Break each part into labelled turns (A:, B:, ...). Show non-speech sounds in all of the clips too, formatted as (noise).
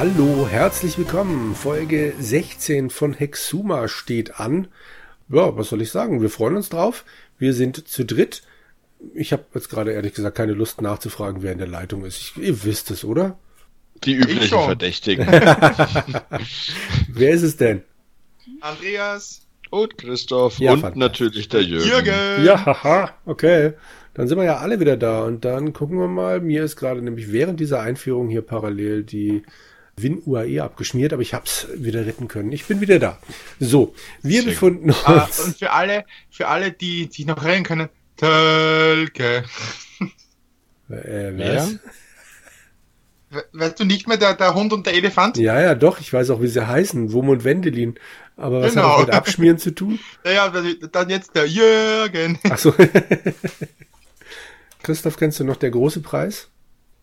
A: Hallo, herzlich willkommen. Folge 16 von Hexuma steht an. Ja, was soll ich sagen? Wir freuen uns drauf. Wir sind zu dritt. Ich habe jetzt gerade ehrlich gesagt keine Lust nachzufragen, wer in der Leitung ist. Ich, ihr wisst es, oder?
B: Die üblichen Verdächtigen. (laughs)
A: wer ist es denn?
C: Andreas.
B: Und Christoph. Ja, und natürlich der Jürgen. Jürgen.
A: Ja, haha, okay. Dann sind wir ja alle wieder da und dann gucken wir mal. Mir ist gerade nämlich während dieser Einführung hier parallel die Win-UAE abgeschmiert, aber ich hab's wieder retten können. Ich bin wieder da. So, wir Sehr befinden uns. Ah,
C: und für alle, für alle, die sich noch erinnern können, Tölke.
A: Äh, was?
C: Weißt du nicht mehr der, der Hund und der Elefant?
A: Ja, ja, doch. Ich weiß auch, wie sie heißen. Wum und Wendelin. Aber was genau. hat das mit Abschmieren zu tun? (laughs)
C: Ja, ja, dann jetzt der Jürgen.
A: Ach so. (laughs) Christoph, kennst du noch der große Preis?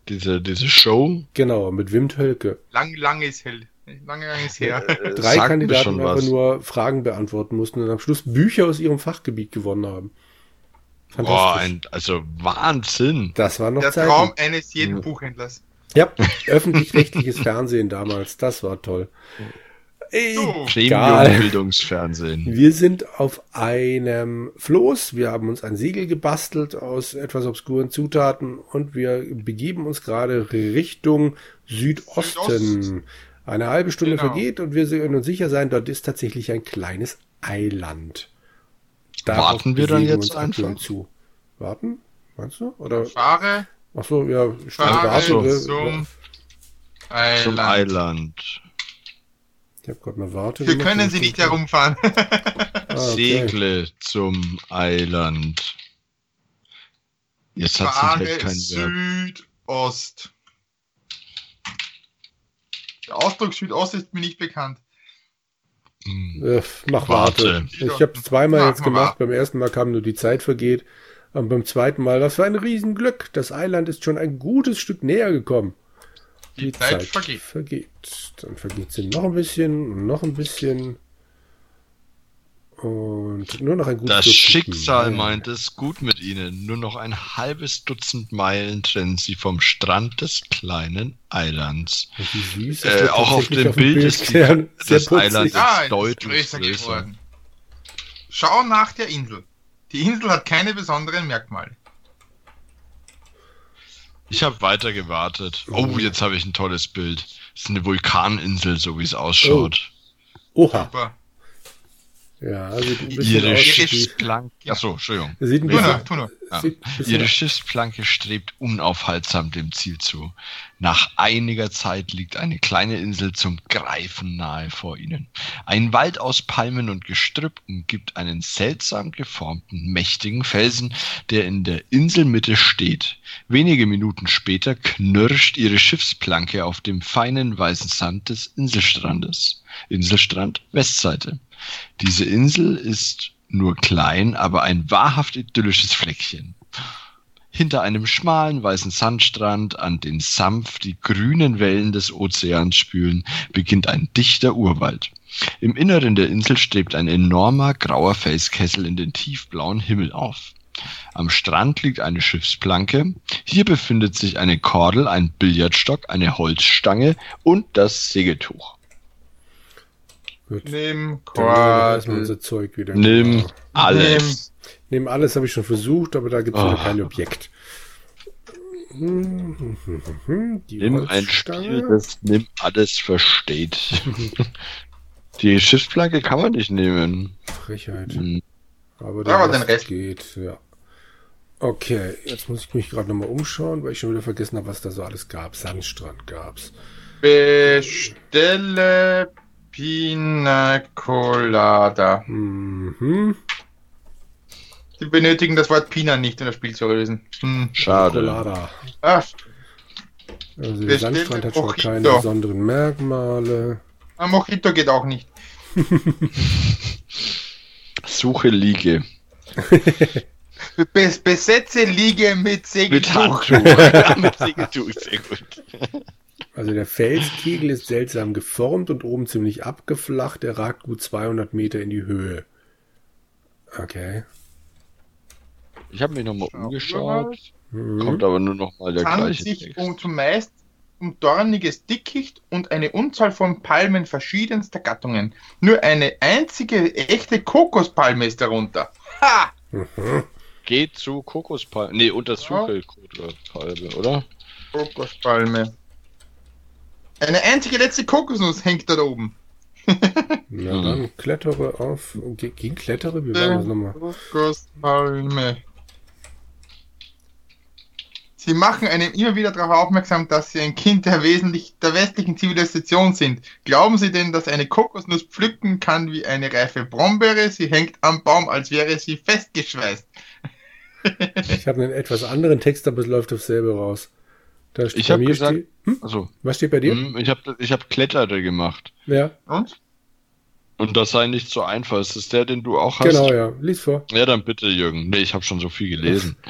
B: Diese, diese Show?
A: Genau, mit Wim Tölke.
C: Lang, lang ist hell. Lange, lange ist her.
A: Äh, Drei Sagt Kandidaten einfach nur Fragen beantworten mussten und am Schluss Bücher aus ihrem Fachgebiet gewonnen haben.
B: Boah, ein, also Wahnsinn.
A: Das war noch
C: Der Zeiten. Traum eines jeden ja. Buchhändlers.
A: Ja, öffentlich-rechtliches Fernsehen damals, das war toll.
B: Premium-Bildungsfernsehen.
A: Wir sind auf einem Floß. Wir haben uns ein Segel gebastelt aus etwas obskuren Zutaten und wir begeben uns gerade Richtung Südosten. Südost. Eine halbe Stunde genau. vergeht und wir sind uns sicher sein, dort ist tatsächlich ein kleines Eiland.
B: Darauf Warten wir dann jetzt einfach
A: zu. Warten? Meinst du? Oder?
C: Fahre.
A: Ach so, ja.
C: Fahre warte, zum,
B: Eiland. zum Eiland.
A: Ich habe gerade mal Warte.
C: Wir können sie nicht herumfahren. (laughs)
B: ah, okay. Segle zum Eiland.
C: Jetzt hat sie halt kein Südost. Der Ausdruck Südost ist mir nicht bekannt.
A: Hm. Äh, mach Warte. warte. Ich habe es zweimal mach, jetzt gemacht. Beim ersten Mal kam nur die Zeit vergeht. Und beim zweiten Mal, das war ein Riesenglück. Das Eiland ist schon ein gutes Stück näher gekommen.
C: Die, die Zeit, Zeit vergeht.
A: vergeht. Dann vergeht sie noch ein bisschen und noch ein bisschen. Und nur noch ein
B: gutes Das Schicksal meint es gut mit ihnen. Nur noch ein halbes Dutzend Meilen trennen sie vom Strand des kleinen Eilands.
A: Wie süß,
B: äh, auch auf dem Bild, Bild (laughs) ist die, das Eiland ja, deutlich größer. Geworden.
C: Schau nach der Insel. Die Insel hat keine besonderen Merkmale.
B: Ich habe weiter gewartet. Oh, oh, jetzt habe ich ein tolles Bild. Das ist eine Vulkaninsel, so wie es ausschaut.
A: Oh. Oha. Super. Ja, sieht ein bisschen
B: Ihre aus Schiffsplanke. Achso, Entschuldigung.
A: Sieht ein bisschen, tu nur,
B: ja. Ihre Schiffsplanke strebt unaufhaltsam dem Ziel zu. Nach einiger Zeit liegt eine kleine Insel zum Greifen nahe vor ihnen. Ein Wald aus Palmen und Gestrüpp umgibt einen seltsam geformten, mächtigen Felsen, der in der Inselmitte steht. Wenige Minuten später knirscht ihre Schiffsplanke auf dem feinen weißen Sand des Inselstrandes. Inselstrand Westseite. Diese Insel ist nur klein, aber ein wahrhaft idyllisches Fleckchen. Hinter einem schmalen weißen Sandstrand, an den sanft die grünen Wellen des Ozeans spülen, beginnt ein dichter Urwald. Im Inneren der Insel strebt ein enormer grauer Felskessel in den tiefblauen Himmel auf. Am Strand liegt eine Schiffsplanke. Hier befindet sich eine Kordel, ein Billardstock, eine Holzstange und das Segeltuch.
A: Gut. Nimm Quadel. unser Zeug wieder.
B: Nimm genau. alles.
A: Nimm alles habe ich schon versucht, aber da gibt es oh. wieder kein Objekt.
B: Die nimm ein Spiel, das nimm alles versteht. (laughs) Die Schiffsplanke kann man nicht nehmen.
A: Frechheit. Hm. Aber der aber Rest, Rest geht, ja. Okay, jetzt muss ich mich gerade nochmal umschauen, weil ich schon wieder vergessen habe, was da so alles gab. Sandstrand gab's.
C: Bestelle Pina Colada. Mhm. Sie benötigen das Wort Pina nicht, um das Spiel zu lösen.
B: Hm. Schade. Colada.
A: Ach. Also der Sandstrand hat schon keine besonderen Merkmale.
C: Ah, Mojito geht auch nicht. (laughs)
B: Suche Liege.
C: Bes besetze Liege mit Segeltuch.
B: Mit Handtuch. (laughs) mit Segeltuch,
A: sehr gut. Also der Felskegel ist seltsam geformt und oben ziemlich abgeflacht. Er ragt gut 200 Meter in die Höhe. Okay.
B: Ich habe mich nochmal umgeschaut. Mhm. Kommt aber nur noch mal der
C: Kann
B: gleiche
C: sich Text. um zumeist und dorniges Dickicht und eine Unzahl von Palmen verschiedenster Gattungen. Nur eine einzige echte Kokospalme ist darunter. Ha!
B: Mhm. Geht zu Kokospalme. Nee, untersuche Palme, oder?
C: Kokospalme. Eine einzige letzte Kokosnuss hängt da oben. (laughs)
A: Na dann klettere auf. Gegen klettere? Wie war das nochmal?
C: Kokospalme. Sie machen einem immer wieder darauf aufmerksam, dass Sie ein Kind der, wesentlich, der westlichen Zivilisation sind. Glauben Sie denn, dass eine Kokosnuss pflücken kann wie eine reife Brombeere? Sie hängt am Baum, als wäre sie festgeschweißt.
A: ich habe einen etwas anderen Text, aber es läuft auf selber raus.
B: Da steht ich habe gesagt, steht, hm?
A: also, was steht bei dir?
B: Hm, ich habe ich hab Klettere gemacht.
A: Ja.
C: Und?
B: Und das sei nicht so einfach. Ist das der, den du auch hast?
A: Genau, ja. Lies vor.
B: Ja, dann bitte, Jürgen. Nee, ich habe schon so viel gelesen. (laughs)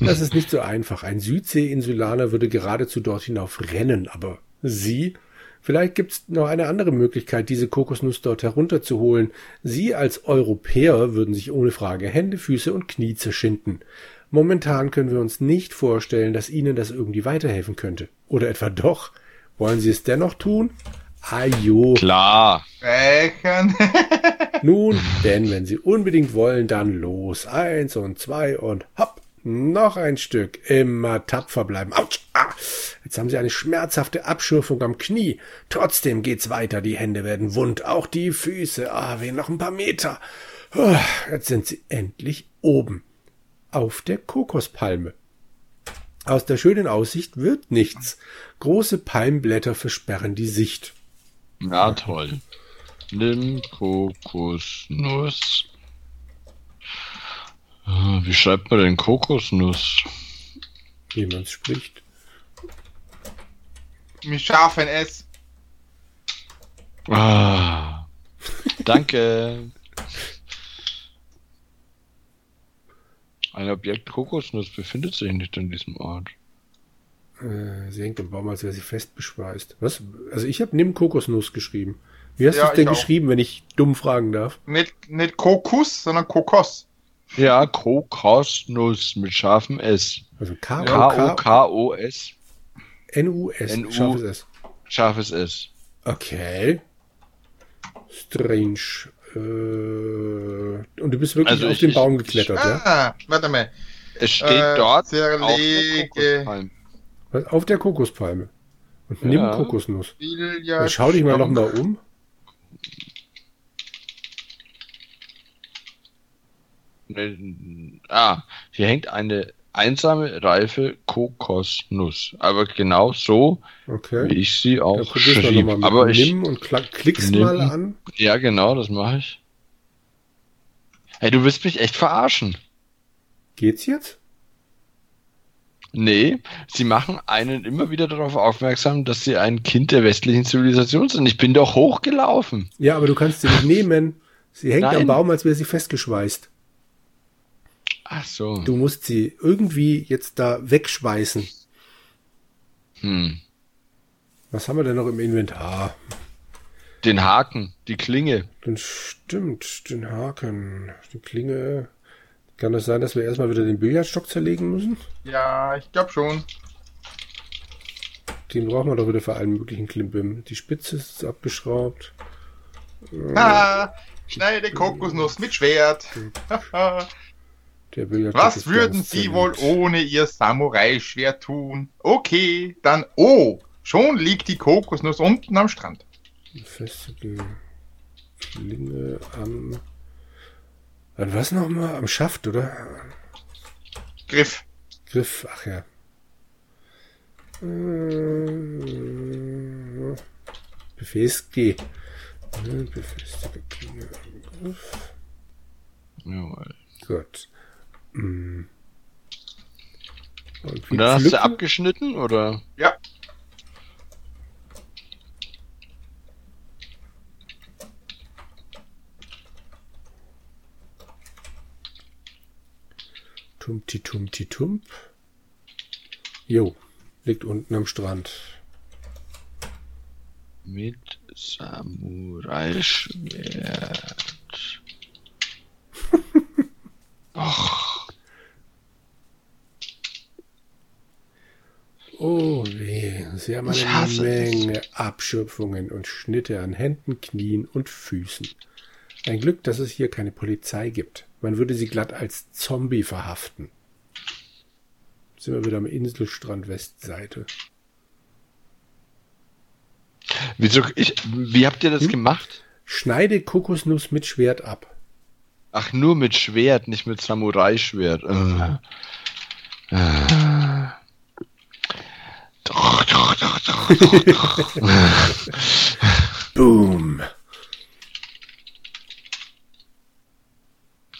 A: Das ist nicht so einfach. Ein Südsee-Insulaner würde geradezu dort hinauf rennen, aber Sie? Vielleicht gibt's noch eine andere Möglichkeit, diese Kokosnuss dort herunterzuholen. Sie als Europäer würden sich ohne Frage Hände, Füße und Knie zerschinden. Momentan können wir uns nicht vorstellen, dass Ihnen das irgendwie weiterhelfen könnte. Oder etwa doch? Wollen Sie es dennoch tun? Ajo.
B: Klar. (laughs)
A: Nun, denn wenn Sie unbedingt wollen, dann los. Eins und zwei und hopp. Noch ein Stück. Immer tapfer bleiben. Autsch. Ah. Jetzt haben Sie eine schmerzhafte Abschürfung am Knie. Trotzdem geht's weiter. Die Hände werden wund. Auch die Füße. Ah, wir noch ein paar Meter. Oh, jetzt sind Sie endlich oben. Auf der Kokospalme. Aus der schönen Aussicht wird nichts. Große Palmblätter versperren die Sicht.
B: Ja, toll. Nimm Kokosnuss. Ah, wie schreibt man denn Kokosnuss?
A: Wie man es spricht.
C: Mit scharfen S.
B: Ah. Danke. (laughs) Ein Objekt Kokosnuss befindet sich nicht in diesem Ort.
A: Äh, sie hängt im Baum, als wäre sie fest beschweißt. Was? Also ich habe nimm Kokosnuss geschrieben. Wie hast ja, du es denn geschrieben, wenn ich dumm fragen darf?
C: Nicht, nicht Kokos, sondern Kokos.
B: Ja, Kokosnuss mit scharfem S.
A: Also
B: K-O-K-O-S.
A: N-U-S.
B: Scharfes S. Scharfes S.
A: Okay. Strange. Äh, und du bist wirklich also auf ich, den Baum geklettert, ich, ja?
C: Ah, warte mal.
B: Es steht äh, dort
C: auf
B: der
A: was? Auf der Kokospalme. Und ja. nimm Kokosnuss. Ja schau dich mal noch mal um.
B: Ah, hier hängt eine einsame, reife Kokosnuss. Aber genau so,
A: okay.
B: wie ich sie auch schrieb. (laughs) Aber
A: ich nimm und klick's nimm, mal an.
B: Ja, genau, das mache ich. Hey, du willst mich echt verarschen.
A: Geht's jetzt?
B: Nee, sie machen einen immer wieder darauf aufmerksam, dass sie ein Kind der westlichen Zivilisation sind. Ich bin doch hochgelaufen.
A: Ja, aber du kannst sie nicht nehmen. Sie hängt Nein. am Baum, als wäre sie festgeschweißt.
B: Ach so.
A: Du musst sie irgendwie jetzt da wegschweißen.
B: Hm.
A: Was haben wir denn noch im Inventar?
B: Den Haken, die Klinge.
A: Dann stimmt, den Haken, die Klinge. Kann es das sein, dass wir erstmal wieder den Billardstock zerlegen müssen?
C: Ja, ich glaube schon.
A: Den brauchen wir doch wieder für allen möglichen Klimbim. Die Spitze ist abgeschraubt.
C: Ah, schneide Kokosnuss mit Schwert. Was würden Sie wohl ohne Ihr Samurai-Schwert tun? Okay, dann oh, schon liegt die Kokosnuss unten am Strand.
A: Feste Klinge am an was nochmal? Am Schaft, oder?
C: Griff.
A: Griff, ach ja. Befähigt G. Befestige Klinge am Griff.
B: Jawohl.
A: Gut.
B: Und, Und dann hast du abgeschnitten, oder?
C: Ja.
A: Tumti Tumti Tump. Jo, liegt unten am Strand.
B: Mit Samurai-Schwert.
A: Sie haben eine Menge Abschöpfungen und Schnitte an Händen, Knien und Füßen. Ein Glück, dass es hier keine Polizei gibt. Man würde sie glatt als Zombie verhaften. Sind wir wieder am Inselstrand Westseite.
B: Wieso, ich, wie habt ihr das
A: Hm?
B: gemacht?
A: Schneide Kokosnuss mit Schwert ab.
B: Ach, nur mit Schwert, nicht mit Samurai-Schwert. Äh. Äh. Doch, doch, doch, doch, doch, doch.
A: Boom.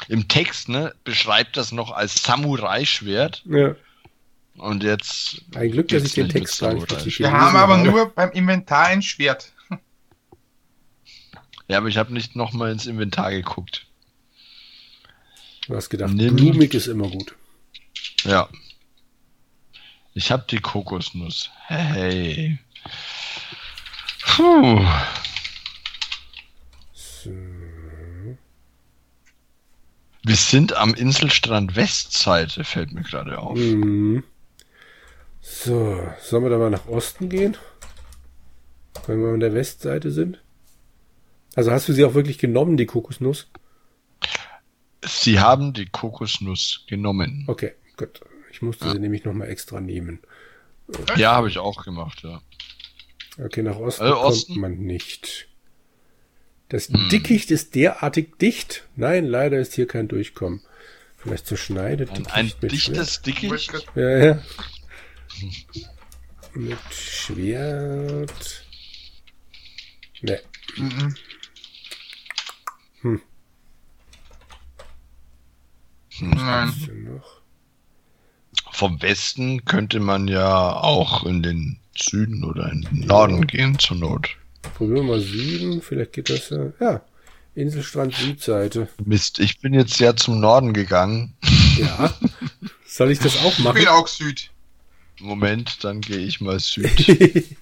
B: Im Text, ne, beschreibt das noch als Samurai-Schwert
A: Ja.
B: und jetzt.
A: Ein Glück, dass ich den Text richtig
C: Wir haben aber
A: habe.
C: nur beim Inventar ein Schwert.
B: Ja, aber ich habe nicht nochmal ins Inventar geguckt.
A: Du hast gedacht,
B: Nimm-
A: blumig ist immer gut.
B: Ja. Ich habe die Kokosnuss. Hey. Puh.
A: So.
B: Wir sind am Inselstrand Westseite, fällt mir gerade auf.
A: Mhm. So, sollen wir da mal nach Osten gehen? Wenn wir an der Westseite sind? Also hast du sie auch wirklich genommen, die Kokosnuss?
B: Sie haben die Kokosnuss genommen.
A: Okay, gut. Ich musste sie nämlich nochmal extra nehmen.
B: Ja, habe ich auch gemacht, ja.
A: Okay, nach Osten kommt
B: Osten?
A: man nicht. Das
B: Hm.
A: Dickicht ist derartig dicht. Nein, leider ist hier kein Durchkommen. Vielleicht zerschneidet
B: Ein, ein
A: mit
B: dichtes Dickicht.
A: Schwert. Ja, ja. Mit Schwert. Ne,
C: Mhm. Nein.
A: was denn noch?
B: Vom Westen könnte man ja auch in den Süden oder in den Norden gehen, zur Not.
A: Probieren wir mal Süden, vielleicht geht das ja. Ja, Inselstrand Südseite.
B: Mist, ich bin jetzt ja zum Norden gegangen.
A: Ja. Soll ich das auch
C: Ich
A: machen?
C: bin auch Süd.
B: Moment, dann gehe ich mal Süd. (laughs)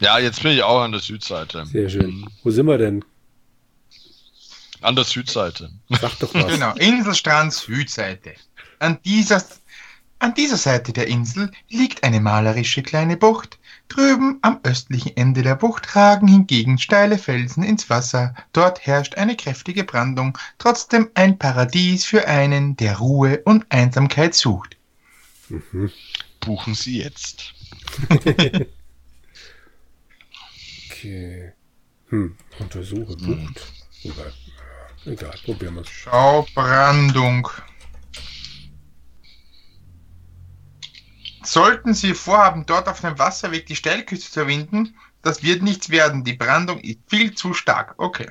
B: ja, jetzt bin ich auch an der Südseite.
A: Sehr schön.
B: Mhm.
A: Wo sind wir denn?
B: An der Südseite.
A: Sag doch was.
C: Genau, Inselstrand Südseite. An dieser, an dieser Seite der Insel liegt eine malerische kleine Bucht. Drüben am östlichen Ende der Bucht ragen hingegen steile Felsen ins Wasser. Dort herrscht eine kräftige Brandung, trotzdem ein Paradies für einen, der Ruhe und Einsamkeit sucht.
B: Buchen Sie jetzt. (laughs)
A: Okay. Hm, untersuche Bucht. Egal. Egal, probieren wir es.
C: Schau, Brandung. Sollten Sie vorhaben, dort auf dem Wasserweg die Steilküste zu überwinden, das wird nichts werden. Die Brandung ist viel zu stark. Okay.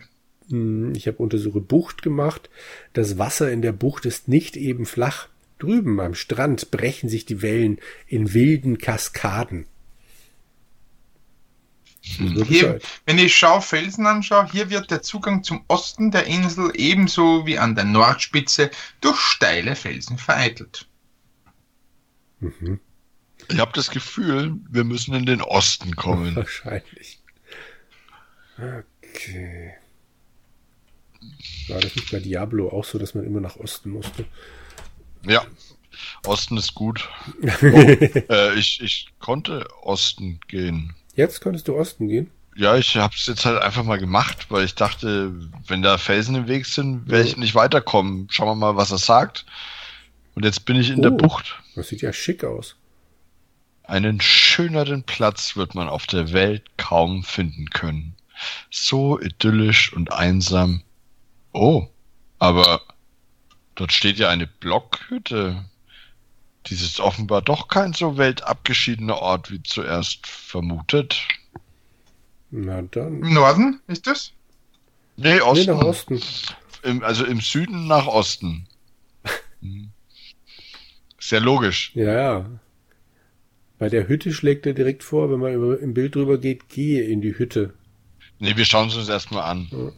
A: Hm, Ich habe untersuche Bucht gemacht. Das Wasser in der Bucht ist nicht eben flach. Drüben am Strand brechen sich die Wellen in wilden Kaskaden. Wir
C: Hier, wenn ich schau Felsen anschaue, hier wird der Zugang zum Osten der Insel ebenso wie an der Nordspitze durch steile Felsen vereitelt.
A: Mhm.
B: Ich habe das Gefühl, wir müssen in den Osten kommen. (laughs)
A: Wahrscheinlich. Okay. War das nicht bei Diablo auch so, dass man immer nach Osten musste?
B: Ja, Osten ist gut. (laughs) Oh, äh, ich, ich konnte Osten gehen.
A: Jetzt konntest du Osten gehen?
B: Ja, ich habe es jetzt halt einfach mal gemacht, weil ich dachte, wenn da Felsen im Weg sind, werde ich nicht weiterkommen. Schauen wir mal, was er sagt. Und jetzt bin ich in der
A: Oh.
B: Bucht.
A: Das sieht ja schick aus.
B: Einen schöneren Platz wird man auf der Welt kaum finden können. So idyllisch und einsam. Oh, aber dort steht ja eine Blockhütte. Dies ist offenbar doch kein so weltabgeschiedener Ort wie zuerst vermutet.
A: Na dann.
C: Im Norden ist das?
B: Nee,
A: Nee,
B: Osten.
A: nach Osten.
B: Im, also im Süden nach Osten. (laughs) Sehr logisch.
A: Ja, ja. Bei der Hütte schlägt er direkt vor, wenn man über, im Bild drüber geht, gehe in die Hütte.
B: Nee, wir schauen es uns erstmal an.
A: Ja.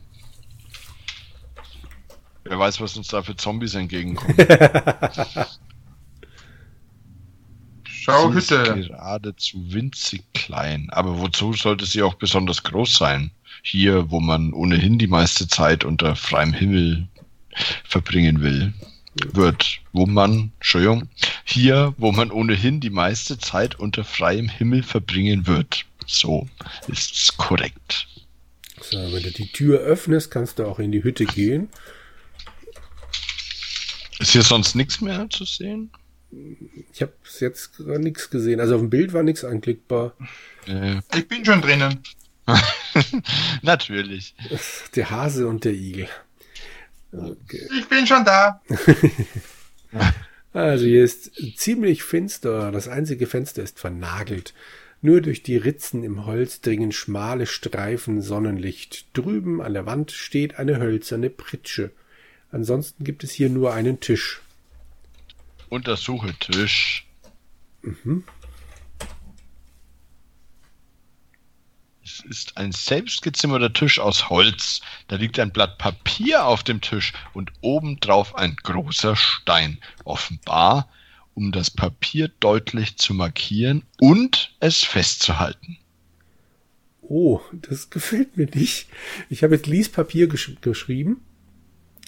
B: Wer weiß, was uns da für Zombies entgegenkommen. (laughs)
C: Schau,
B: sie ist
C: Hütte.
B: geradezu winzig klein. Aber wozu sollte sie auch besonders groß sein? Hier, wo man ohnehin die meiste Zeit unter freiem Himmel verbringen will. wird, wo man, Entschuldigung, hier, wo man ohnehin die meiste Zeit unter freiem Himmel verbringen wird. So ist's korrekt.
A: So, wenn du die Tür öffnest, kannst du auch in die Hütte gehen.
B: Ist hier sonst nichts mehr zu sehen?
A: Ich habe jetzt gar nichts gesehen. Also auf dem Bild war nichts anklickbar.
B: Äh,
C: Ich bin schon drinnen. (laughs)
B: natürlich.
A: Der Hase und der Igel. Okay.
C: Ich bin schon da. (laughs)
A: Also hier ist ziemlich finster. Das einzige Fenster ist vernagelt. Nur durch die Ritzen im Holz dringen schmale Streifen Sonnenlicht. Drüben an der Wand steht eine hölzerne Pritsche. Ansonsten gibt es hier nur einen Tisch.
B: Untersuche Tisch. Es ist ein selbstgezimmerter Tisch aus Holz. Da liegt ein Blatt Papier auf dem Tisch und obendrauf ein großer Stein. Offenbar, um das Papier deutlich zu markieren und es festzuhalten.
A: Oh, das gefällt mir nicht. Ich habe jetzt Liespapier gesch geschrieben.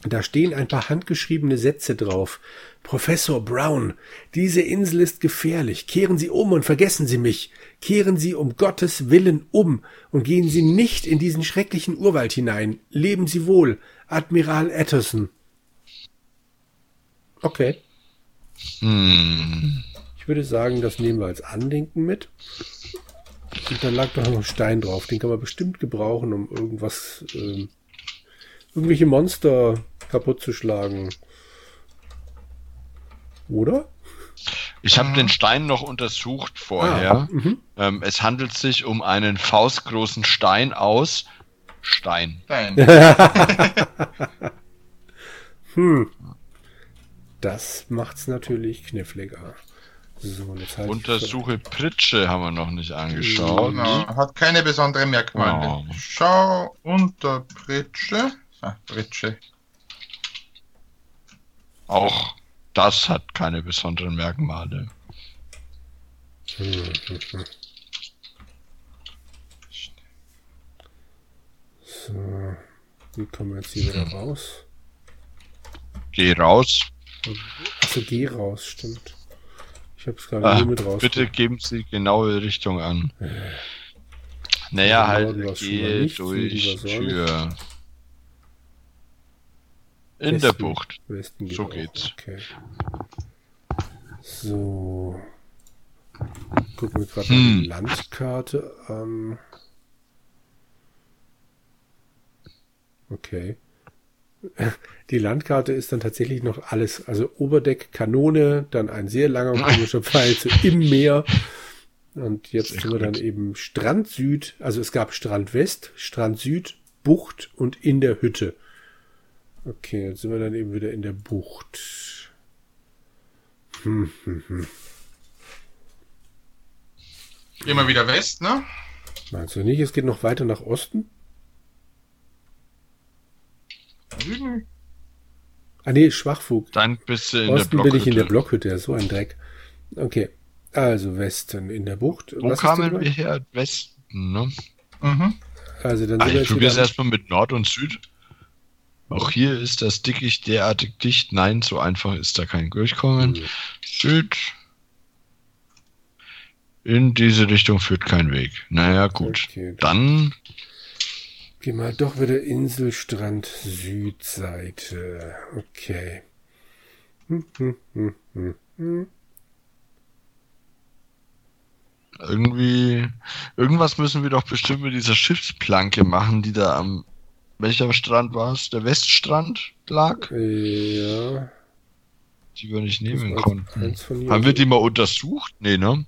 A: Da stehen ein paar handgeschriebene Sätze drauf. Professor Brown, diese Insel ist gefährlich. Kehren Sie um und vergessen Sie mich. Kehren Sie um Gottes Willen um und gehen Sie nicht in diesen schrecklichen Urwald hinein. Leben Sie wohl, Admiral Atterson. Okay.
B: Hm.
A: Ich würde sagen, das nehmen wir als Andenken mit. Und dann lag doch noch ein Stein drauf. Den kann man bestimmt gebrauchen, um irgendwas, ähm, irgendwelche Monster kaputt zu schlagen. Oder?
B: Ich habe den Stein noch untersucht vorher.
A: Ah, mhm.
B: Ähm, es handelt sich um einen faustgroßen Stein aus Stein.
C: Nein. (laughs)
A: Hm. Das macht's natürlich kniffliger. So, halt
B: Untersuche Pritsche haben wir noch nicht angeschaut.
C: Genau, hat keine besonderen Merkmale.
B: Oh.
C: Schau unter Pritsche. Ah, Pritsche.
B: Auch das hat keine besonderen Merkmale.
A: So, wie kommen wir jetzt hier wieder raus?
B: Geh raus.
A: Achso, geh raus, stimmt. Ich hab's gerade
B: Ah,
A: nur mit raus.
B: bitte geben Sie genaue Richtung an. Naja,
A: Ja,
B: halt, geh durch. Tür. In der
A: Westen.
B: Bucht.
A: Westen geht
B: So
A: auch.
B: geht's.
A: Okay. So. Gucken wir gerade
B: Hm.
A: die Landkarte an. Okay. (laughs) Die Landkarte ist dann tatsächlich noch alles, also Oberdeck, Kanone, dann ein sehr langer (laughs) komischer Pfeil zu im Meer. Und jetzt
B: Sehr
A: sind wir dann
B: gut.
A: eben Strand Süd, also es gab Strand West, Strand Süd, Bucht und in der Hütte. Okay, jetzt sind wir dann eben wieder in der Bucht. Hm, hm, hm.
C: Gehen wir wieder West, ne?
A: Meinst du nicht, es geht noch weiter nach Osten?
C: Süden.
A: Ah nee, Schwachfug.
B: Dann bist du in
A: Osten
B: der
A: bin ich in der
B: Blockhütte.
A: So ein Dreck. Okay, also Westen in der Bucht.
B: Wo
A: Was
B: kamen wir her? Westen, ne?
C: Mhm.
A: Also dann sind wir
B: ich
A: jetzt
B: probiere es erstmal mit Nord und Süd. Auch hier ist das Dickicht derartig dicht. Nein, so einfach ist da kein Durchkommen.
A: Mhm.
B: Süd. In diese Richtung führt kein Weg. Naja, gut.
A: Okay,
B: Dann
A: Geh mal doch wieder Inselstrand Südseite. Okay. Hm, hm, hm, hm, hm.
B: irgendwie. Irgendwas müssen wir doch bestimmt mit dieser Schiffsplanke machen, die da am. Welcher Strand war es? Der Weststrand lag?
A: Ja.
B: Die wir nicht nehmen konnten. Haben wir die mal untersucht? Nee, ne?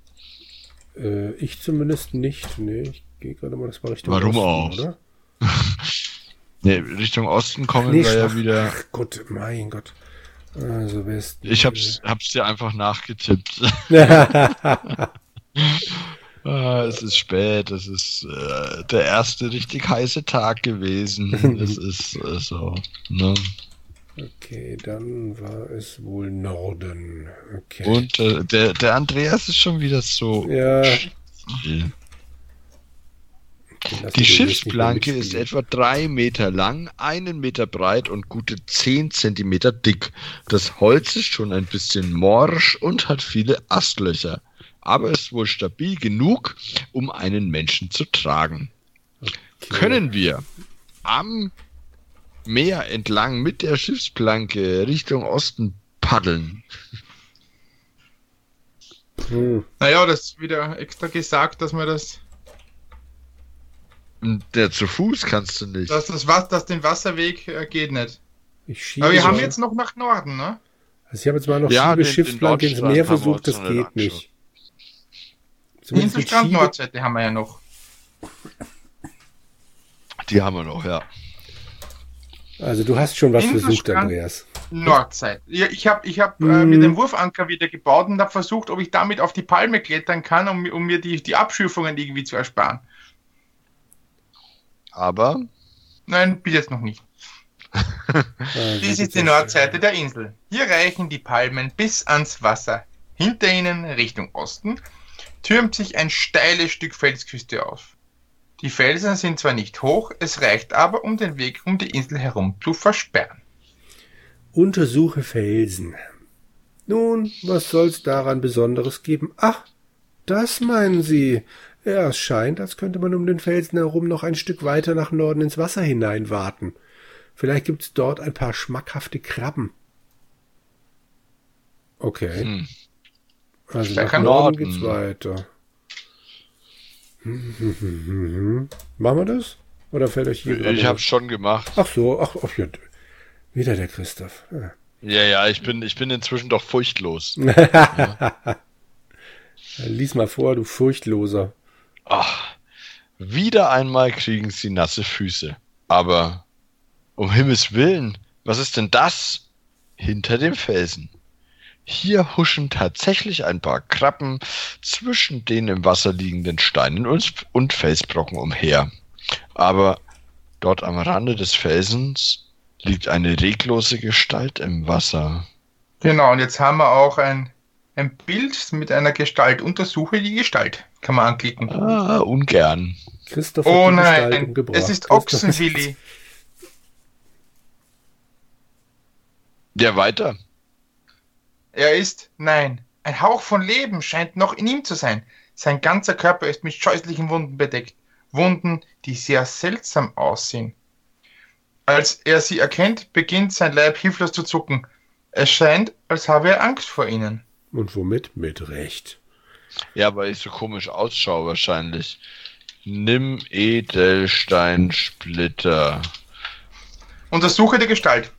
A: Äh, ich zumindest nicht. Nee, ich gehe gerade mal das war Richtung
B: Warum
A: Osten,
B: auch?
A: oder? (laughs)
B: Nee, Richtung Osten kommen
A: Nee,
B: wir ja wieder.
A: Ach Gott, mein Gott. Also Westen.
B: Ich hab's, hab's dir einfach nachgetippt. (laughs) (laughs) Ah, es ist spät, es ist äh, der erste richtig heiße Tag gewesen. (laughs) es ist äh, so. Ne?
A: okay, dann war es wohl Norden. Okay.
B: Und äh, der, der Andreas ist schon wieder so.
A: Ja,
B: still. Die Schiffsplanke ist etwa drei Meter lang, einen Meter breit und gute zehn Zentimeter dick. Das Holz ist schon ein bisschen morsch und hat viele Astlöcher, aber ist wohl stabil genug, um einen Menschen zu tragen.
A: Okay.
B: Können wir am Meer entlang mit der Schiffsplanke Richtung Osten paddeln?
A: Hm.
C: Naja, das ist wieder extra gesagt, dass man das,
B: Der zu Fuß kannst du nicht.
C: dass das was, dass den Wasserweg äh, geht nicht.
A: Ich schiebe
C: Aber wir haben jetzt noch nach Norden, ne?
A: Also ich habe jetzt mal noch
B: Ja,
A: Schiffsplanke ins Meer versucht, das geht nicht. Zumindest
C: Inselstrand Nordseite haben wir ja noch.
B: Die haben wir noch, ja.
A: Also du hast schon was versucht, Andreas.
C: Nordseite. Ja, ich habe ich hab, äh,
A: Mhm.
C: mir den Wurfanker wieder gebaut und habe versucht, ob ich damit auf die Palme klettern kann, um, mir- um mir die, die Abschürfungen irgendwie zu ersparen.
B: Aber
C: Nein, bis jetzt noch nicht. (laughs) Dies ist die Nordseite der Insel. Hier reichen die Palmen bis ans Wasser. Hinter ihnen, Richtung Osten, türmt sich ein steiles Stück Felsküste auf. Die Felsen sind zwar nicht hoch, es reicht aber, um den Weg um die Insel herum zu versperren.
A: Untersuche Felsen. Nun, was soll's daran Besonderes geben? Ach, das meinen Sie. Ja, es scheint, als könnte man um den Felsen herum noch ein Stück weiter nach Norden ins Wasser hinein warten. Vielleicht gibt's dort ein paar schmackhafte Krabben. Okay,
B: hm,
A: also nach
C: kann
A: Norden
B: Norden.
A: geht's weiter. Machen wir das? Oder fällt euch hier
B: ich habe schon gemacht.
A: Ach so, ach, ach ja. Wieder der Christoph. Ja.
B: Ja, ja, ich bin, ich bin inzwischen doch furchtlos. (laughs)
A: Lies mal vor, du Furchtloser.
B: Ach, wieder einmal kriegen sie nasse Füße. Aber um Himmels Willen, was ist denn das? Hinter dem Felsen. Hier huschen tatsächlich ein paar Krabben zwischen den im Wasser liegenden Steinen und, Felsbrocken umher. Aber dort am Rande des Felsens liegt eine reglose Gestalt im Wasser.
C: Genau, und jetzt haben wir auch ein, ein Bild mit einer Gestalt. Untersuche die Gestalt. Kann man anklicken.
B: Ah, ungern.
A: Christoph
C: Oh
A: hat die Gestalt
C: nein, es ist
A: Christoph-
C: Ochsenwilli.
B: Ja, weiter.
C: Er ist, nein, ein Hauch von Leben scheint noch in ihm zu sein. Sein ganzer Körper ist mit scheußlichen Wunden bedeckt. Wunden, die sehr seltsam aussehen. Als er sie erkennt, beginnt sein Leib hilflos zu zucken. Es scheint, als habe er Angst vor ihnen.
A: Und womit? Mit Recht.
B: Ja, weil ich so komisch ausschaue wahrscheinlich. Nimm Edelsteinsplitter.
C: Untersuche die Gestalt.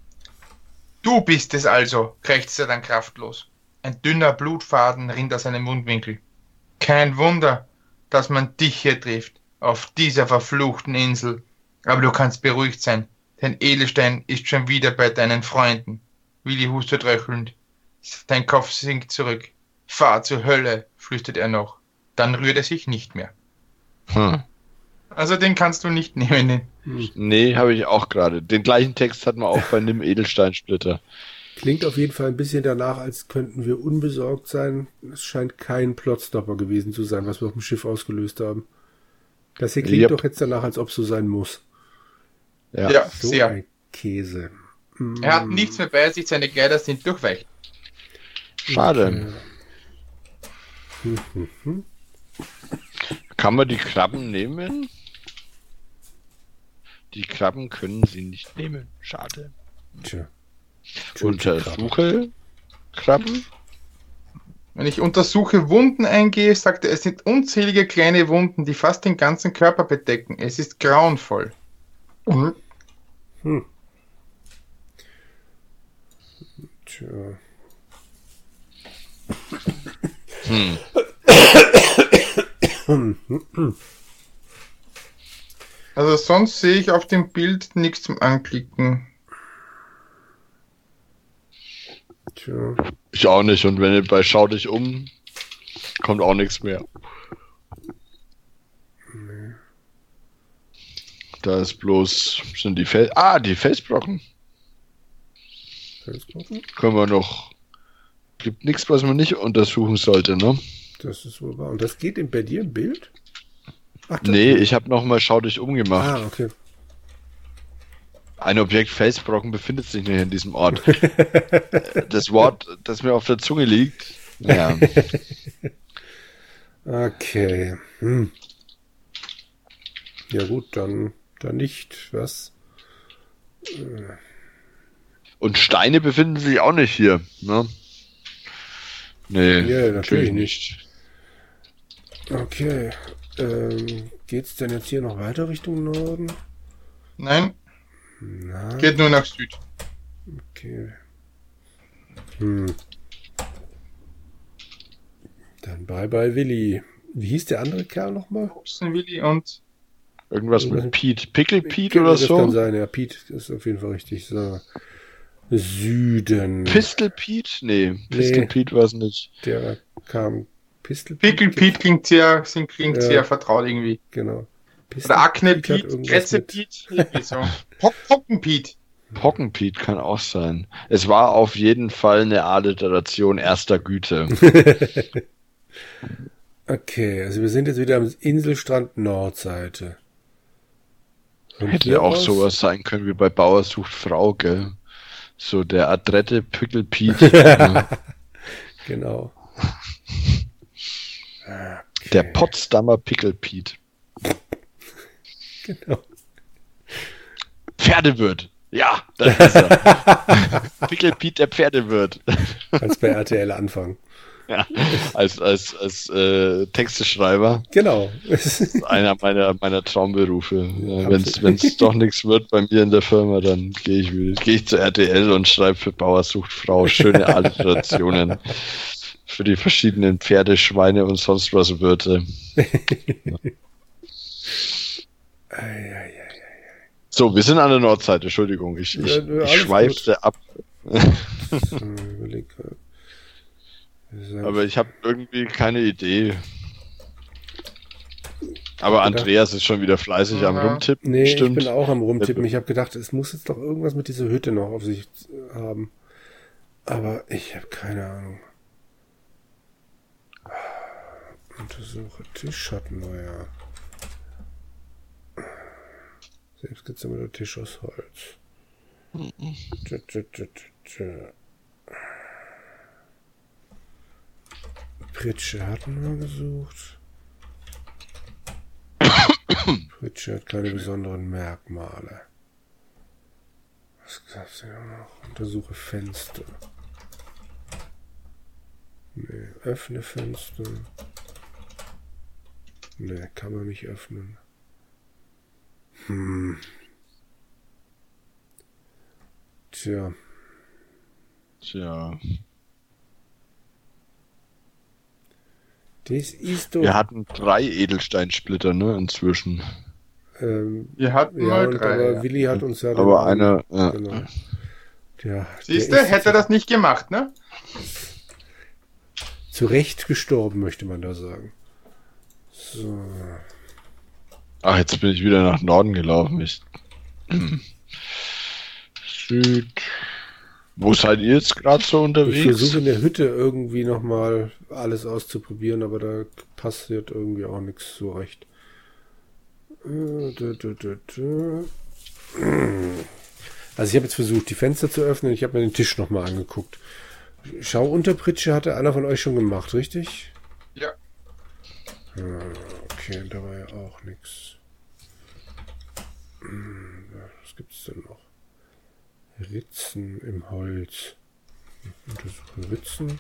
C: Du bist es also, krächzt er dann kraftlos. Ein dünner Blutfaden rinnt aus seinem Mundwinkel. Kein Wunder, dass man dich hier trifft, auf dieser verfluchten Insel. Aber du kannst beruhigt sein, denn Edelstein ist schon wieder bei deinen Freunden. Willi hustet röchelnd. Sein Kopf sinkt zurück. Fahr zur Hölle, flüstert er noch. Dann rührt er sich nicht mehr.
B: Hm.
C: Also den kannst du nicht (laughs) nehmen. Den.
B: Nee, habe ich auch gerade. Den gleichen Text hat man auch bei Nimm Edelsteinsplitter.
A: Klingt auf jeden Fall ein bisschen danach, als könnten wir unbesorgt sein. Es scheint kein Plotstopper gewesen zu sein, was wir auf dem Schiff ausgelöst haben. Das hier klingt
B: Yep.
A: doch jetzt danach, als ob es so sein muss.
B: Ja.
C: Ja,
A: So
C: sehr.
A: ein Käse.
C: Er hat nichts mehr bei sich, seine Kleider sind durchweicht.
B: Schade.
A: Mhm.
B: Kann man die Krabben nehmen? Die Krabben können sie nicht nehmen. Schade.
A: Tja.
B: Untersuche Krabben?
C: Wenn ich untersuche Wunden eingehe, sagt er, es sind unzählige kleine Wunden, die fast den ganzen Körper bedecken. Es ist grauenvoll.
A: Hm. Tja.
B: Hm.
C: Also sonst sehe ich auf dem Bild nichts zum Anklicken.
A: Tja.
B: Ich auch nicht. Und wenn ihr bei Schau dich um, kommt auch nichts mehr. Da ist bloß, sind die Fel Ah, die Felsbrocken.
A: Felsbrocken?
B: Können wir noch. Gibt nichts, was man nicht untersuchen sollte, ne?
A: Das ist wohl wahr. Und das geht in, bei dir im Bild? Ach,
B: Nee, ich habe nochmal Schau dich umgemacht.
A: Ah, okay.
B: Ein Objekt Felsbrocken befindet sich nicht in diesem Ort. (laughs) das Wort, das mir auf der Zunge liegt. Ja. (laughs)
A: Okay. Hm. Ja gut, dann, dann nicht. Was?
B: Und Steine befinden sich auch nicht hier. Ne? Nee,
A: Ja, natürlich
B: natürlich nicht.
A: Okay. Ähm, geht's denn jetzt hier noch weiter Richtung Norden?
C: Nein,
A: Na,
C: geht nur nach Süd.
A: okay. Hm. Dann bye bye Willi. Wie hieß der andere Kerl nochmal?
C: Obsten Willi und
B: Irgendwas mit Pete. Pickle Pete
A: Ja,
B: oder
A: das kann
B: so?
A: sein, ja. Pete ist auf jeden Fall richtig. So. Süden.
B: Pistol Pete? Nee, Pistol
A: Nee.
B: Pete war es nicht.
A: Der kam. Pistol
C: Pickle Pete klingt sehr, sind- klingt
A: Ja.
C: sehr vertraut irgendwie.
A: Genau. Pistol
C: Oder Akne
A: Pete
C: Kretze
A: mit-
C: Pete, irgendwie so. Pock- Pocken Pete.
B: Pocken Pete kann auch sein. Es war auf jeden Fall eine Alliteration erster Güte. (laughs)
A: Okay, also wir sind jetzt wieder am Inselstrand Nordseite. Hier
B: Hätte auch
A: aus-
B: sowas sein können wie bei Bauer sucht Frau, gell? So der adrette Pickle Pete. (laughs) ja.
A: Genau. Okay,
B: Der Potsdamer Pickle Pete. (laughs)
A: Genau.
B: Pferdewirt. Ja, das (laughs) ist er. Pickle Pete, der Pferdewirt.
A: Als bei RTL anfangen.
B: Ja, als als, als äh, Texteschreiber.
A: Genau. (laughs)
B: Einer meiner, meiner Traumberufe. Ja, Wenn es doch nichts wird bei mir in der Firma, dann gehe ich, gehe ich zu RTL und schreibe für Bauer sucht Frau schöne Alliterationen für die verschiedenen Pferde, Schweine und sonst was Wirte. (laughs)
A: Ei, ei.
B: So, wir sind an der Nordseite, Entschuldigung, ich, ich,
A: Ja, ja,
B: ich schweifte ab.
A: Sagen- (laughs)
B: Aber ich habe irgendwie keine Idee. Aber Andreas ist schon wieder fleißig am
C: Ja.
B: Rumtippen.
A: Nee,
B: Stimmt.
A: ich bin auch am rumtippen. Ich habe gedacht, es muss jetzt doch irgendwas mit dieser Hütte noch auf sich haben. Aber ich habe keine Ahnung. Untersuche Tischschatten, naja. Selbstgezimmerter Tisch aus Holz. Tja, tja, tja, tja. Pritsche hatten wir gesucht. Pritsche hat keine besonderen Merkmale. Was gab's denn noch? Untersuche Fenster. Nee, öffne Fenster. Nee, kann man nicht öffnen. Hm. Tja,
B: Tja.
A: das ist doch.
B: Wir hatten drei Edelsteinsplitter, ne, inzwischen.
A: ähm,
C: Wir hatten
A: ja,
C: mal drei.
A: aber
C: ja.
A: Willi hat uns ja.
B: Aber einer, ja.
A: Genau. Der,
C: Siehst du, hätte er das nicht gemacht, ne?
A: zu Recht gestorben, möchte man da sagen. So.
B: Ach, jetzt bin ich wieder nach Norden gelaufen. Ich... Süd. Wo seid ihr jetzt gerade so
A: Ich
B: unterwegs?
A: versuche in der Hütte irgendwie nochmal alles auszuprobieren, aber da passiert irgendwie auch nichts so recht. Äh. Also ich habe jetzt versucht, die Fenster zu öffnen. Ich habe mir den Tisch nochmal angeguckt. Schauunterpritsche hatte einer von euch schon gemacht, richtig?
C: Ja.
A: Ah, Okay, da war ja auch nichts. Hm, Was gibt's denn noch? Ritzen im Holz. Untersuche Ritzen.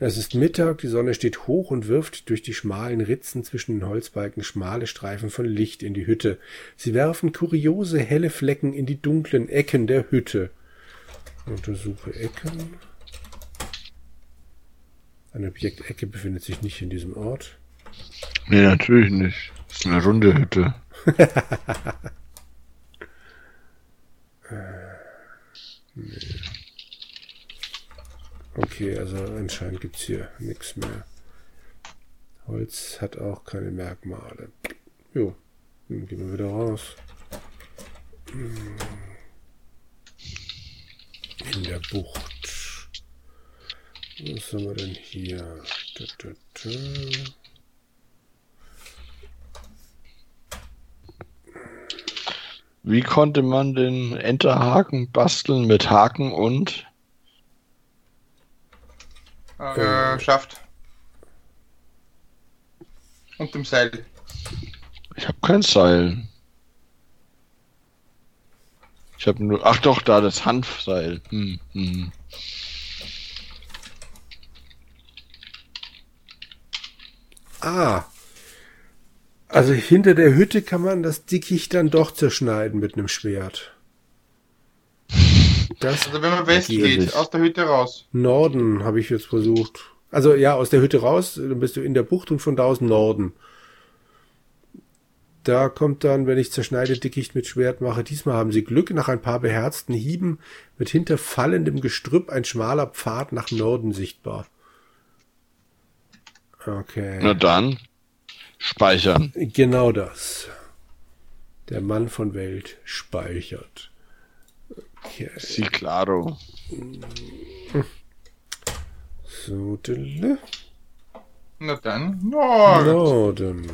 A: Es ist Mittag, die Sonne steht hoch und wirft durch die schmalen Ritzen zwischen den Holzbalken schmale Streifen von Licht in die Hütte. Sie werfen kuriose helle Flecken in die dunklen Ecken der Hütte. Untersuche Ecken. Ein Objekt Ecke befindet sich nicht in diesem Ort.
B: Nee, natürlich nicht. Das ist eine runde Hütte. (laughs)
A: Okay, also anscheinend gibt's hier nichts mehr. Holz hat auch keine Merkmale. Jo, dann gehen wir wieder raus. In der Bucht. Was haben wir denn hier? Da, da, da.
B: Wie konnte man den Enterhaken basteln mit Haken und
C: Äh, schafft. Und dem Seil.
B: ich habe kein Seil. Ich habe nur, ach doch, da das Hanfseil. Hm, hm.
A: Ah. Also hinter der Hütte kann man das Dickicht dann doch zerschneiden mit einem Schwert. Das
C: Also wenn man west geht, aus der Hütte raus.
A: Norden habe ich jetzt versucht. Also ja, aus der Hütte raus, dann bist du in der Bucht und von da aus Norden. Da kommt dann, wenn ich zerschneide Dickicht mit Schwert mache, diesmal haben sie Glück, nach ein paar beherzten Hieben wird hinter fallendem Gestrüpp ein schmaler Pfad nach Norden sichtbar. Okay.
B: Na dann, speichern.
A: Genau das. Der Mann von Welt speichert. Okay.
B: Si claro.
A: So, dille.
C: Na dann, Nord.
A: Norden.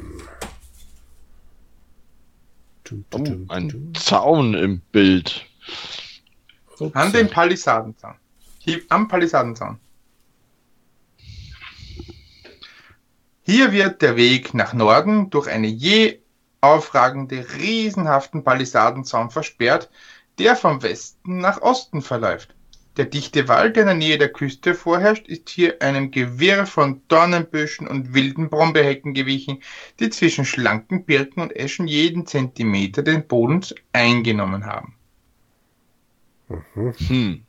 B: Oh, ein. Zaun im Bild.
A: Ups.
C: An den Palisadenzaun. Hier, am Palisadenzaun. Hier wird der Weg nach Norden durch eine je aufragende, riesenhaften Palisadenzaun versperrt, der vom Westen nach Osten verläuft. Der dichte Wald, der in der Nähe der Küste vorherrscht, ist hier einem Gewirr von Dornenbüschen und wilden Brombeerhecken gewichen, die zwischen schlanken Birken und Eschen jeden Zentimeter den Boden eingenommen haben.
B: Hm.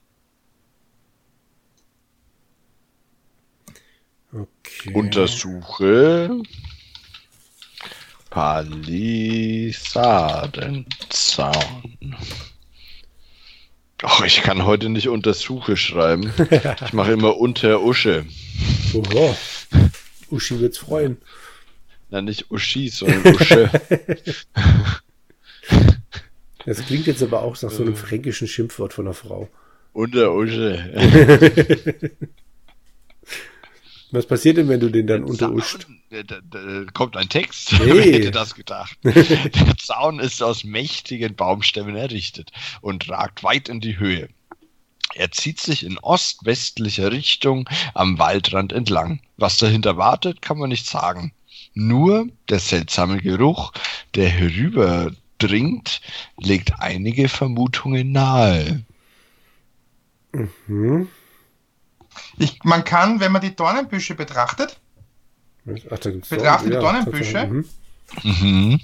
A: Okay.
B: Untersuche Palisadenzaun. Ach, ich kann heute nicht Untersuche schreiben. (laughs) Ich mache immer unter Usche.
A: Oho. Uschi wird's freuen.
B: Na, nicht Uschi, sondern Usche. (laughs)
A: Das klingt jetzt aber auch nach so einem fränkischen Schimpfwort von einer Frau.
B: unter Usche. (laughs)
A: Was passiert denn, wenn du den dann unteruscht?
B: Da, da, da kommt ein Text.
A: Nee.
B: Wer hätte das gedacht? (laughs) Der Zaun ist aus mächtigen Baumstämmen errichtet und ragt weit in die Höhe. Er zieht sich in ost-westlicher Richtung am Waldrand entlang. Was dahinter wartet, kann man nicht sagen. Nur der seltsame Geruch, der herüberdringt, legt einige Vermutungen nahe.
A: Hm?
C: Ich, man kann, wenn man die Dornenbüsche betrachtet,
A: Ach, da gibt's
C: Betrachte
A: Dorn-
C: Dornenbüsche.
A: Mhm.
B: Mhm.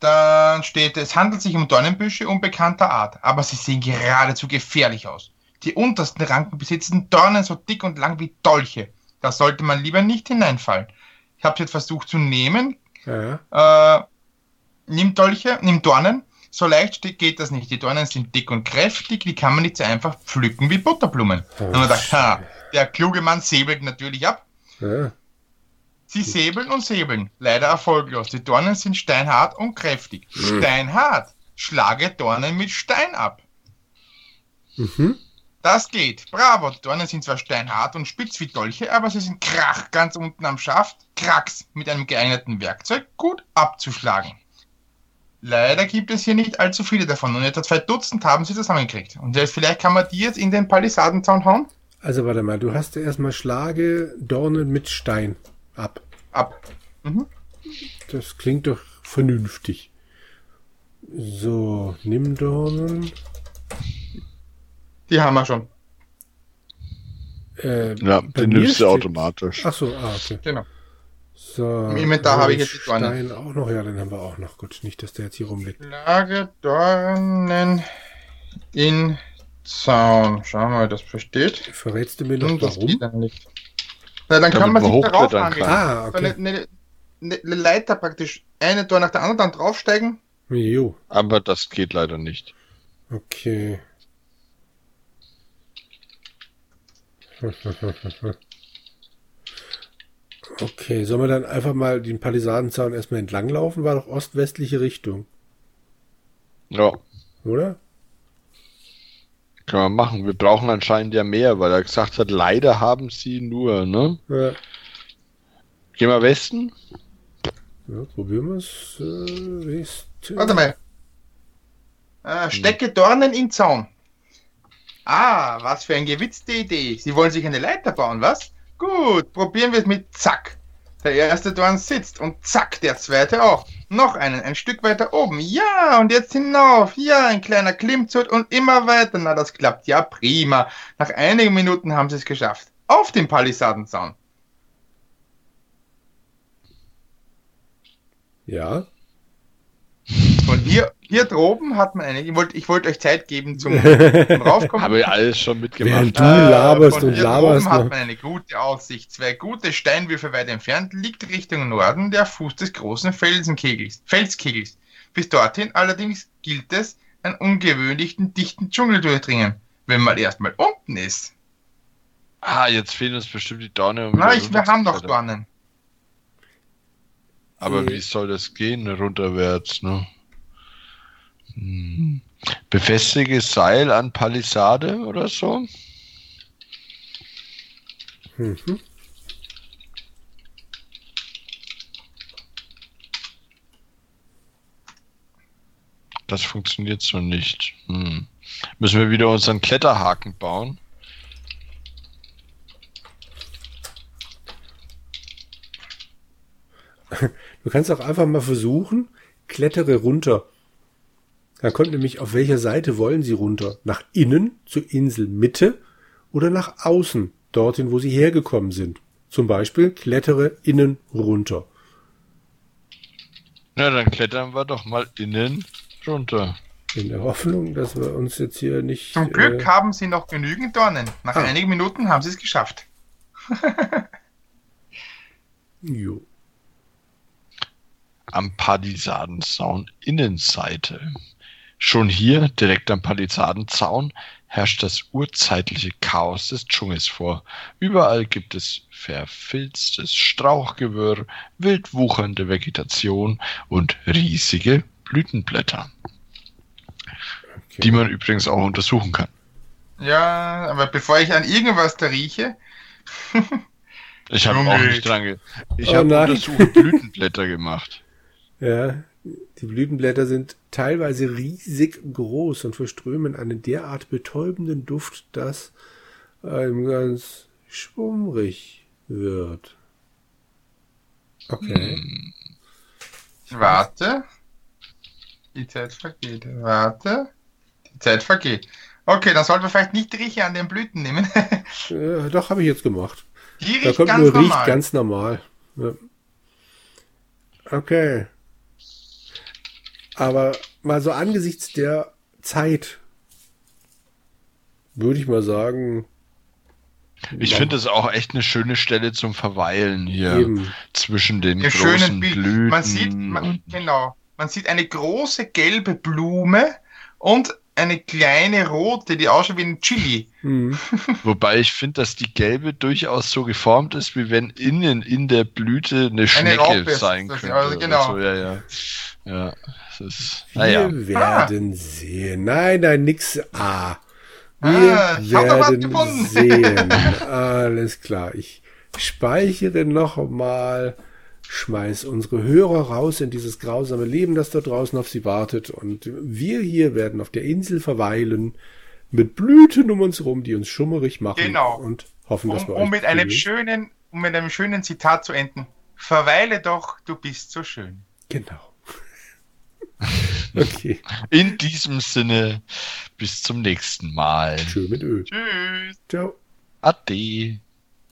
C: dann steht, es handelt sich um Dornenbüsche unbekannter Art, aber sie sehen geradezu gefährlich aus. Die untersten Ranken besitzen Dornen so dick und lang wie Dolche. Da sollte man lieber nicht hineinfallen. Ich habe jetzt versucht zu nehmen.
A: Ja,
C: Äh, nimm Dolche, nimm Dornen. So leicht geht das nicht. Die Dornen sind dick und kräftig, die kann man nicht so einfach pflücken wie Butterblumen. Und man sagt, ha, der kluge Mann säbelt natürlich ab.
A: ja.
C: Sie säbeln und säbeln, leider erfolglos. Die Dornen sind steinhart und kräftig. Steinhart. Schlage Dornen mit Stein ab.
A: Mhm.
C: Das geht. Bravo. Die Dornen sind zwar steinhart und spitz wie Dolche, aber sie sind krach ganz unten am Schaft, kracks mit einem geeigneten Werkzeug gut abzuschlagen. Leider gibt es hier nicht allzu viele davon und etwa zwei Dutzend haben sie zusammengekriegt. Und jetzt, vielleicht kann man die jetzt in den Palisadenzaun hauen?
A: Also warte mal, du hast ja erstmal Schlage Dornen mit Stein ab.
C: Ab. Mhm.
A: Das klingt doch vernünftig. So, nimm Dornen.
C: Die haben wir schon.
A: Äh,
B: Ja, den nimmst du automatisch.
A: Ach so, ah, okay.
C: Genau.
A: So.
C: Im Inventar habe ich jetzt die Dornen.
A: Stein auch noch, ja, den haben wir auch noch. Gut, nicht, dass der jetzt hier rumliegt.
C: Lage Dornen in Zaun. Schauen wir mal, das versteht.
A: Verrätst du mir noch
C: das
A: warum?
C: dann nicht. Na, dann kann
B: Damit
C: man
B: man
C: sich darauf angeln.
B: kann.
A: Ah,
C: So eine,
A: okay.
C: eine, eine, eine Leiter praktisch. Eine Tor nach der anderen, dann draufsteigen.
A: Jo,
B: Aber das geht leider nicht.
A: okay. (laughs) Okay, sollen wir dann einfach mal den Palisadenzaun erstmal entlanglaufen? War doch ostwestliche Richtung,
B: Ja.
A: oder?
B: Kann man machen. Wir brauchen anscheinend ja mehr, weil er gesagt hat, leider haben sie nur, ne?
A: Ja,
B: Gehen wir Westen?
A: ja probieren wir es. Äh, Westen.
C: Warte mal. Äh, stecke Dornen in Zaun. Ah, was für eine gewitzte Idee. Sie wollen sich eine Leiter bauen, was? Gut, probieren wir es mit Zack. Der erste Dorn sitzt und zack, der zweite auch. Noch einen, ein Stück weiter oben. Ja, und jetzt hinauf. Ja, ein kleiner Klimmzug und immer weiter. Na, das klappt. Ja, prima. Nach einigen Minuten haben sie es geschafft. Auf dem Palisadenzaun.
A: Ja.
C: Und hier, hier droben hat man eine. Ich wollte ich wollt euch Zeit geben zum, (laughs) zum Raufkommen.
B: Habe ich alles schon mitgemacht.
A: Während du laberst
C: von
A: und
C: hier
A: laberst.
C: Oben hat
A: noch.
C: man eine gute Aussicht. Zwei gute Steinwürfe weit entfernt liegt Richtung Norden der Fuß des großen Felsenkegels, Felskegels. Bis dorthin allerdings gilt es, einen ungewöhnlichen, dichten Dschungel durchdringen, wenn man erstmal unten ist.
B: Ah, jetzt fehlen uns bestimmt die Dorne. Um
C: ich, wir haben doch
B: runterzuklettern.
C: Dornen.
B: Aber
A: Äh.
B: wie soll das gehen, runterwärts, ne? Hm. Befestige Seil an Palisade oder so?
A: Mhm.
B: Das funktioniert so nicht. Hm. Müssen wir wieder unseren Kletterhaken bauen?
A: Du kannst auch einfach mal versuchen, klettere runter. Da kommt nämlich, auf welcher Seite wollen sie runter? Nach innen, zur Inselmitte oder nach außen, dorthin, wo sie hergekommen sind. Zum Beispiel klettere innen runter.
B: Na, dann klettern wir doch mal innen runter.
A: In der Hoffnung, dass wir uns jetzt hier nicht.
C: Zum Glück
A: äh,
C: haben sie noch genügend Dornen. Nach
A: Ah.
C: einigen Minuten haben sie es geschafft. (laughs)
A: jo.
B: Am Palisadenzaun Innenseite. Schon hier, direkt am Palisadenzaun, herrscht das urzeitliche Chaos des Dschungels vor. Überall gibt es verfilztes Strauchgewirr, wild wuchernde Vegetation und riesige Blütenblätter,
A: Okay.
B: die man übrigens auch untersuchen kann.
C: Ja, aber bevor ich an irgendwas da rieche, (laughs)
B: Ich habe auch nicht dran ge Ich
A: Oh
B: habe Blütenblätter gemacht. (laughs)
A: Ja, die Blütenblätter sind teilweise riesig groß und verströmen einen derart betäubenden Duft, dass einem ganz schwummrig wird. Okay.
B: Hm.
C: Warte. Die Zeit vergeht. Warte. Die Zeit vergeht. Okay, dann sollten wir vielleicht nicht die Rieche an den Blüten nehmen. (laughs)
A: Äh, doch, habe ich jetzt gemacht.
C: Die
A: Da
C: riecht
A: kommt
C: ganz
A: nur
C: normal.
A: riecht ganz normal. Ja. Okay. Aber mal so angesichts der Zeit würde ich mal sagen.
B: Ich finde es auch echt eine schöne Stelle zum Verweilen hier
A: Eben.
B: zwischen den
C: Im
B: großen
C: Bild.
B: Blüten.
C: Man sieht, man, genau, man sieht eine große gelbe Blume und eine kleine rote, die ausschaut wie ein Chili.
A: Hm. (laughs)
B: Wobei ich finde, dass die gelbe durchaus so geformt ist, wie wenn innen in der Blüte eine Schnecke
C: Raupe
B: sein könnte.
C: also genau.
B: So, ja, ja. ja, das ist.
A: Wir
B: Naja.
A: werden sehen. Nein, nein, nix A. Wir
C: Ah, hab da was
A: werden sehen. Alles klar. Ich speichere noch mal, schmeiß unsere Hörer raus in dieses grausame Leben, das da draußen auf sie wartet. Und wir hier werden auf der Insel verweilen mit Blüten um uns rum, die uns schummerig machen.
C: Genau.
A: Und hoffen, dass
C: Um,
A: wir
C: um
A: euch
C: mit einem schönen, um mit einem schönen Zitat zu enden. Verweile doch, du bist so schön.
A: Genau. (laughs) okay.
B: In diesem Sinne, bis zum nächsten Mal.
A: Schön mit Öl.
C: Tschüss.
A: Ciao.
B: Ade.